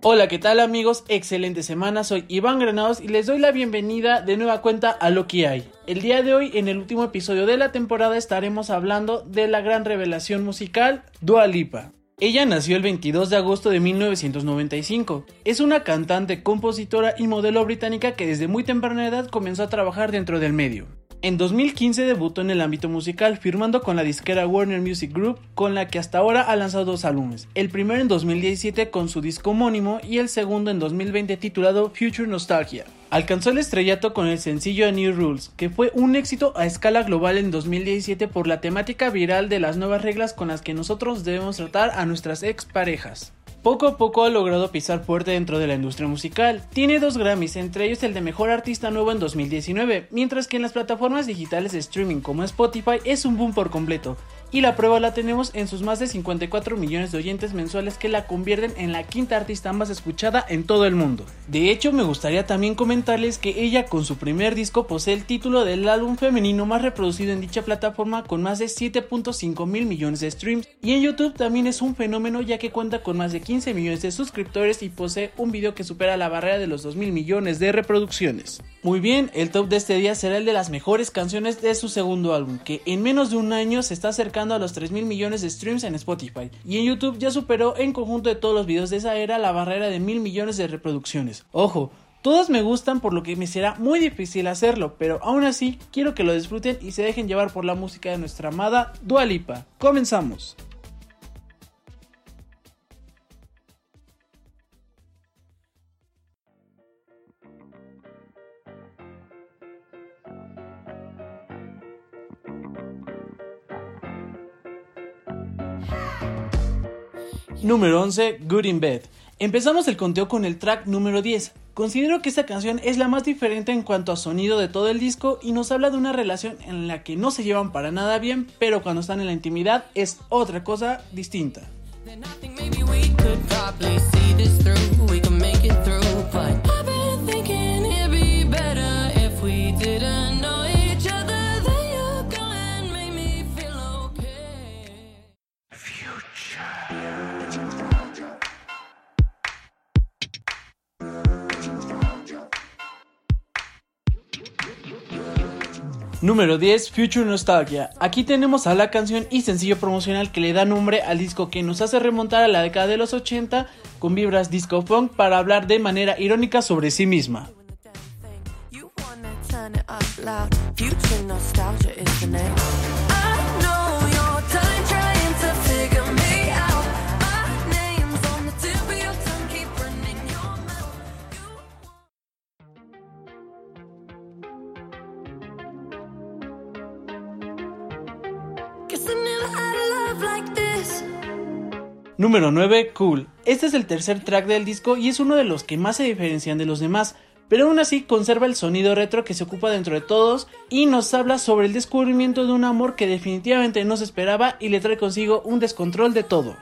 Hola, ¿qué tal amigos? Excelente semana, soy Iván Granados y les doy la bienvenida de nueva cuenta a Lo que hay. El día de hoy, en el último episodio de la temporada, estaremos hablando de la gran revelación musical Dua Lipa. Ella nació el 22 de agosto de 1995. Es una cantante, compositora y modelo británica que desde muy temprana edad comenzó a trabajar dentro del medio. En 2015 debutó en el ámbito musical, firmando con la disquera Warner Music Group, con la que hasta ahora ha lanzado dos álbumes, el primero en 2017 con su disco homónimo y el segundo en 2020 titulado Future Nostalgia. Alcanzó el estrellato con el sencillo A New Rules, que fue un éxito a escala global en 2017 por la temática viral de las nuevas reglas con las que nosotros debemos tratar a nuestras exparejas. Poco a poco ha logrado pisar fuerte dentro de la industria musical. Tiene dos Grammys, entre ellos el de Mejor Artista Nuevo en 2019, mientras que en las plataformas digitales de streaming como Spotify es un boom por completo y la prueba la tenemos en sus más de 54 millones de oyentes mensuales que la convierten en la quinta artista más escuchada en todo el mundo. De hecho, me gustaría también comentarles que ella con su primer disco posee el título del álbum femenino más reproducido en dicha plataforma con más de 7.5 mil millones de streams y en YouTube también es un fenómeno ya que cuenta con más de 15 millones de suscriptores y posee un video que supera la barrera de los 2 mil millones de reproducciones. Muy bien, el top de este día será el de las mejores canciones de su segundo álbum, que en menos de un año se está acercando a los 3 mil millones de streams en Spotify, y en YouTube ya superó en conjunto de todos los videos de esa era la barrera de mil millones de reproducciones. Ojo, todas me gustan por lo que me será muy difícil hacerlo, pero aún así quiero que lo disfruten y se dejen llevar por la música de nuestra amada Dua Lipa. Comenzamos. Número 11, Good in Bed. Empezamos el conteo con el track número 10. Considero que esta canción es la más diferente en cuanto a sonido de todo el disco y nos habla de una relación en la que no se llevan para nada bien, pero cuando están en la intimidad es otra cosa distinta. Número 10, Future Nostalgia. Aquí tenemos a la canción y sencillo promocional que le da nombre al disco que nos hace remontar a la década de los 80 con vibras disco funk para hablar de manera irónica sobre sí misma. Número 9, Cool. Este es el tercer track del disco y es uno de los que más se diferencian de los demás, pero aún así conserva el sonido retro que se ocupa dentro de todos y nos habla sobre el descubrimiento de un amor que definitivamente no se esperaba y le trae consigo un descontrol de todo.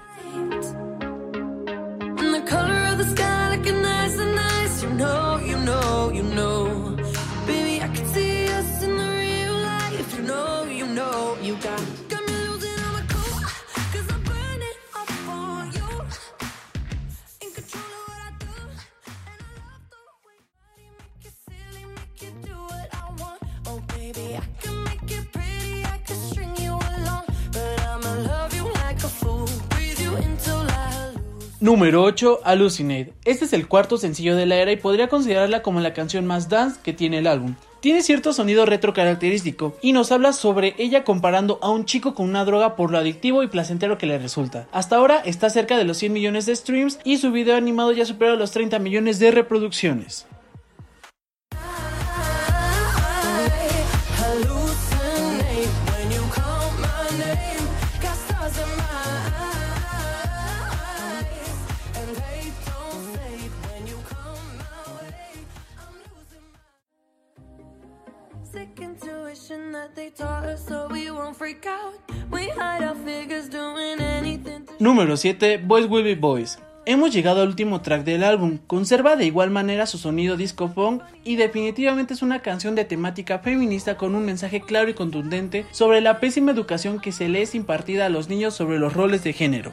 Número 8, Hallucinate. Este es el cuarto sencillo de la era y podría considerarla como la canción más dance que tiene el álbum. Tiene cierto sonido retro característico y nos habla sobre ella comparando a un chico con una droga por lo adictivo y placentero que le resulta. Hasta ahora está cerca de los 100 millones de streams y su video animado ya supera los 30 millones de reproducciones. Número 7, Boys Will Be Boys. Hemos llegado al último track del álbum. Conserva de igual manera su sonido disco funk y definitivamente es una canción de temática feminista con un mensaje claro y contundente sobre la pésima educación que se le es impartida a los niños sobre los roles de género.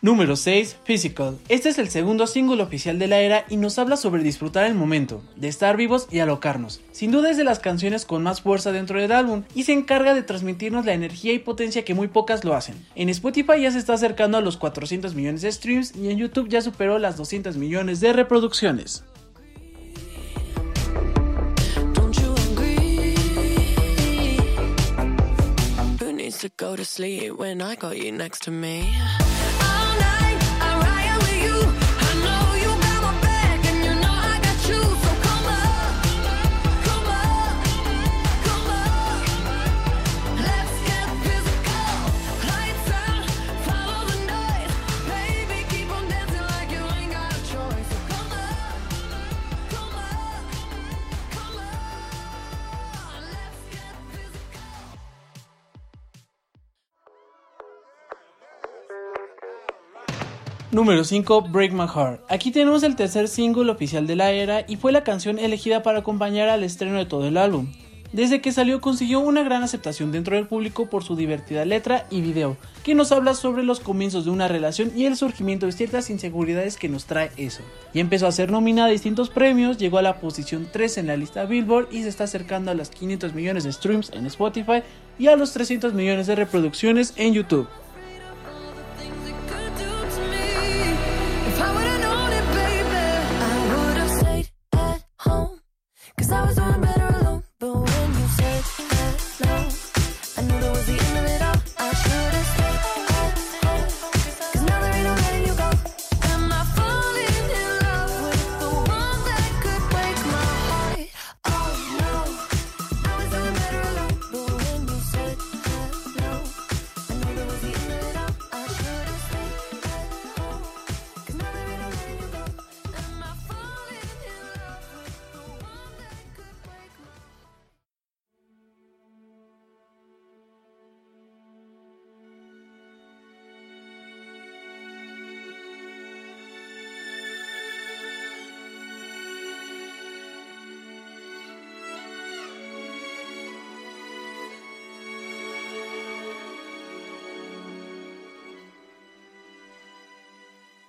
Número 6. Physical. Este es el segundo single oficial de la era y nos habla sobre disfrutar el momento, de estar vivos y alocarnos. Sin duda es de las canciones con más fuerza dentro del álbum y se encarga de transmitirnos la energía y potencia que muy pocas lo hacen. En Spotify ya se está acercando a los 400 millones de streams y en YouTube ya superó las 200 millones de reproducciones. light. Número 5, Break My Heart. Aquí tenemos el tercer single oficial de la era y fue la canción elegida para acompañar al estreno de todo el álbum. Desde que salió consiguió una gran aceptación dentro del público por su divertida letra y video, que nos habla sobre los comienzos de una relación y el surgimiento de ciertas inseguridades que nos trae eso. Y empezó a ser nominada a distintos premios, llegó a la posición 3 en la lista Billboard y se está acercando a los 500 millones de streams en Spotify y a los 300 millones de reproducciones en YouTube.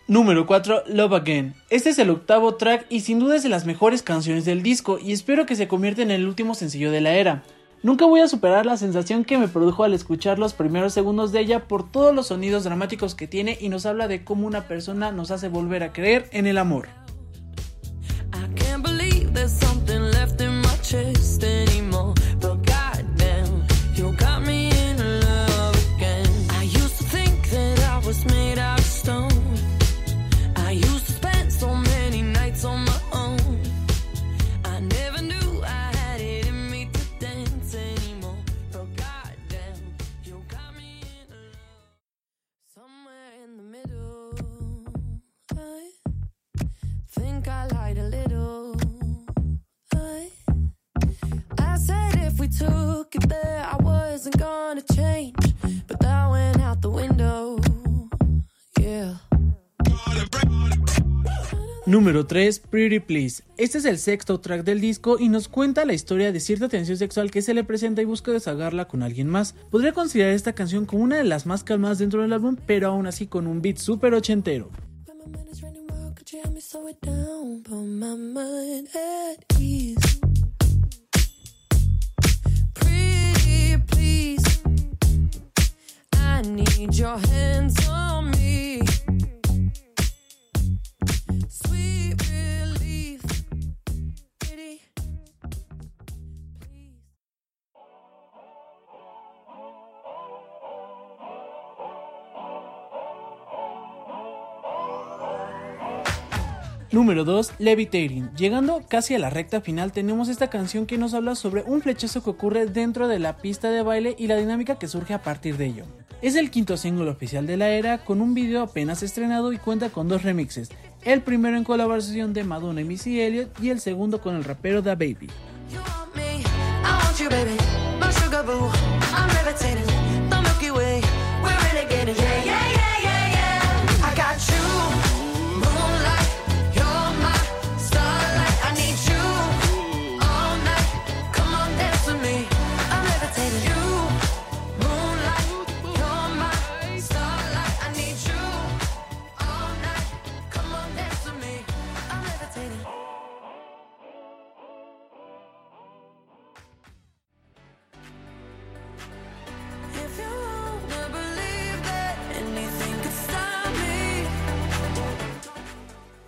Número 4, Love Again. Este es el octavo track y sin duda es de las mejores canciones del disco y espero que se convierta en el último sencillo de la era. Nunca voy a superar la sensación que me produjo al escuchar los primeros segundos de ella por todos los sonidos dramáticos que tiene y nos habla de cómo una persona nos hace volver a creer en el amor. Número 3, Pretty Please. Este es el sexto track del disco y nos cuenta la historia de cierta tensión sexual que se le presenta y busca desahogarla con alguien más. Podría considerar esta canción como una de las más calmadas dentro del álbum, pero aún así con un beat súper ochentero. Número 2, Levitating. Llegando casi a la recta final tenemos esta canción que nos habla sobre un flechazo que ocurre dentro de la pista de baile y la dinámica que surge a partir de ello. Es el quinto single oficial de la era con un video apenas estrenado y cuenta con dos remixes, el primero en colaboración de Madonna y Missy Elliott y el segundo con el rapero Da Baby.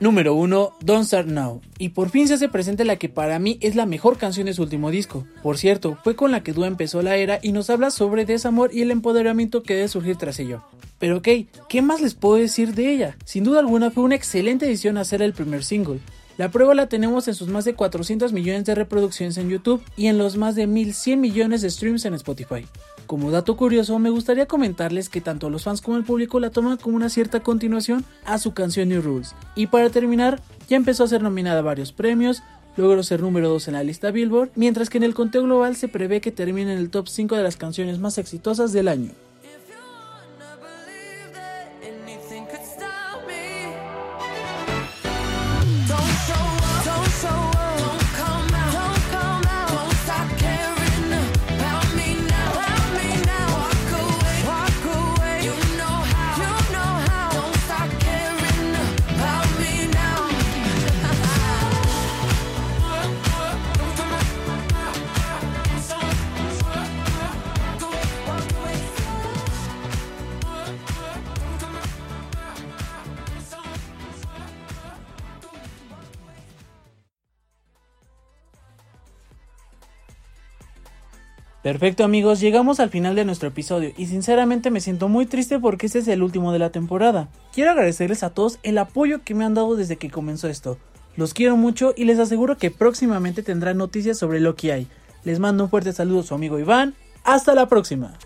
Número 1, Don't Start Now. Y por fin se hace presente la que para mí es la mejor canción de su último disco. Por cierto, fue con la que Dua empezó la era y nos habla sobre desamor y el empoderamiento que debe surgir tras ello. Pero ok, ¿qué más les puedo decir de ella? Sin duda alguna fue una excelente edición hacer el primer single. La prueba la tenemos en sus más de 400 millones de reproducciones en YouTube y en los más de 1100 millones de streams en Spotify. Como dato curioso, me gustaría comentarles que tanto los fans como el público la toman como una cierta continuación a su canción New Rules. Y para terminar, ya empezó a ser nominada a varios premios, logró ser número 2 en la lista Billboard, mientras que en el conteo global se prevé que termine en el top 5 de las canciones más exitosas del año. Perfecto amigos, llegamos al final de nuestro episodio y sinceramente me siento muy triste porque este es el último de la temporada. Quiero agradecerles a todos el apoyo que me han dado desde que comenzó esto. Los quiero mucho y les aseguro que próximamente tendrán noticias sobre lo que hay. Les mando un fuerte saludo a su amigo Iván. Hasta la próxima.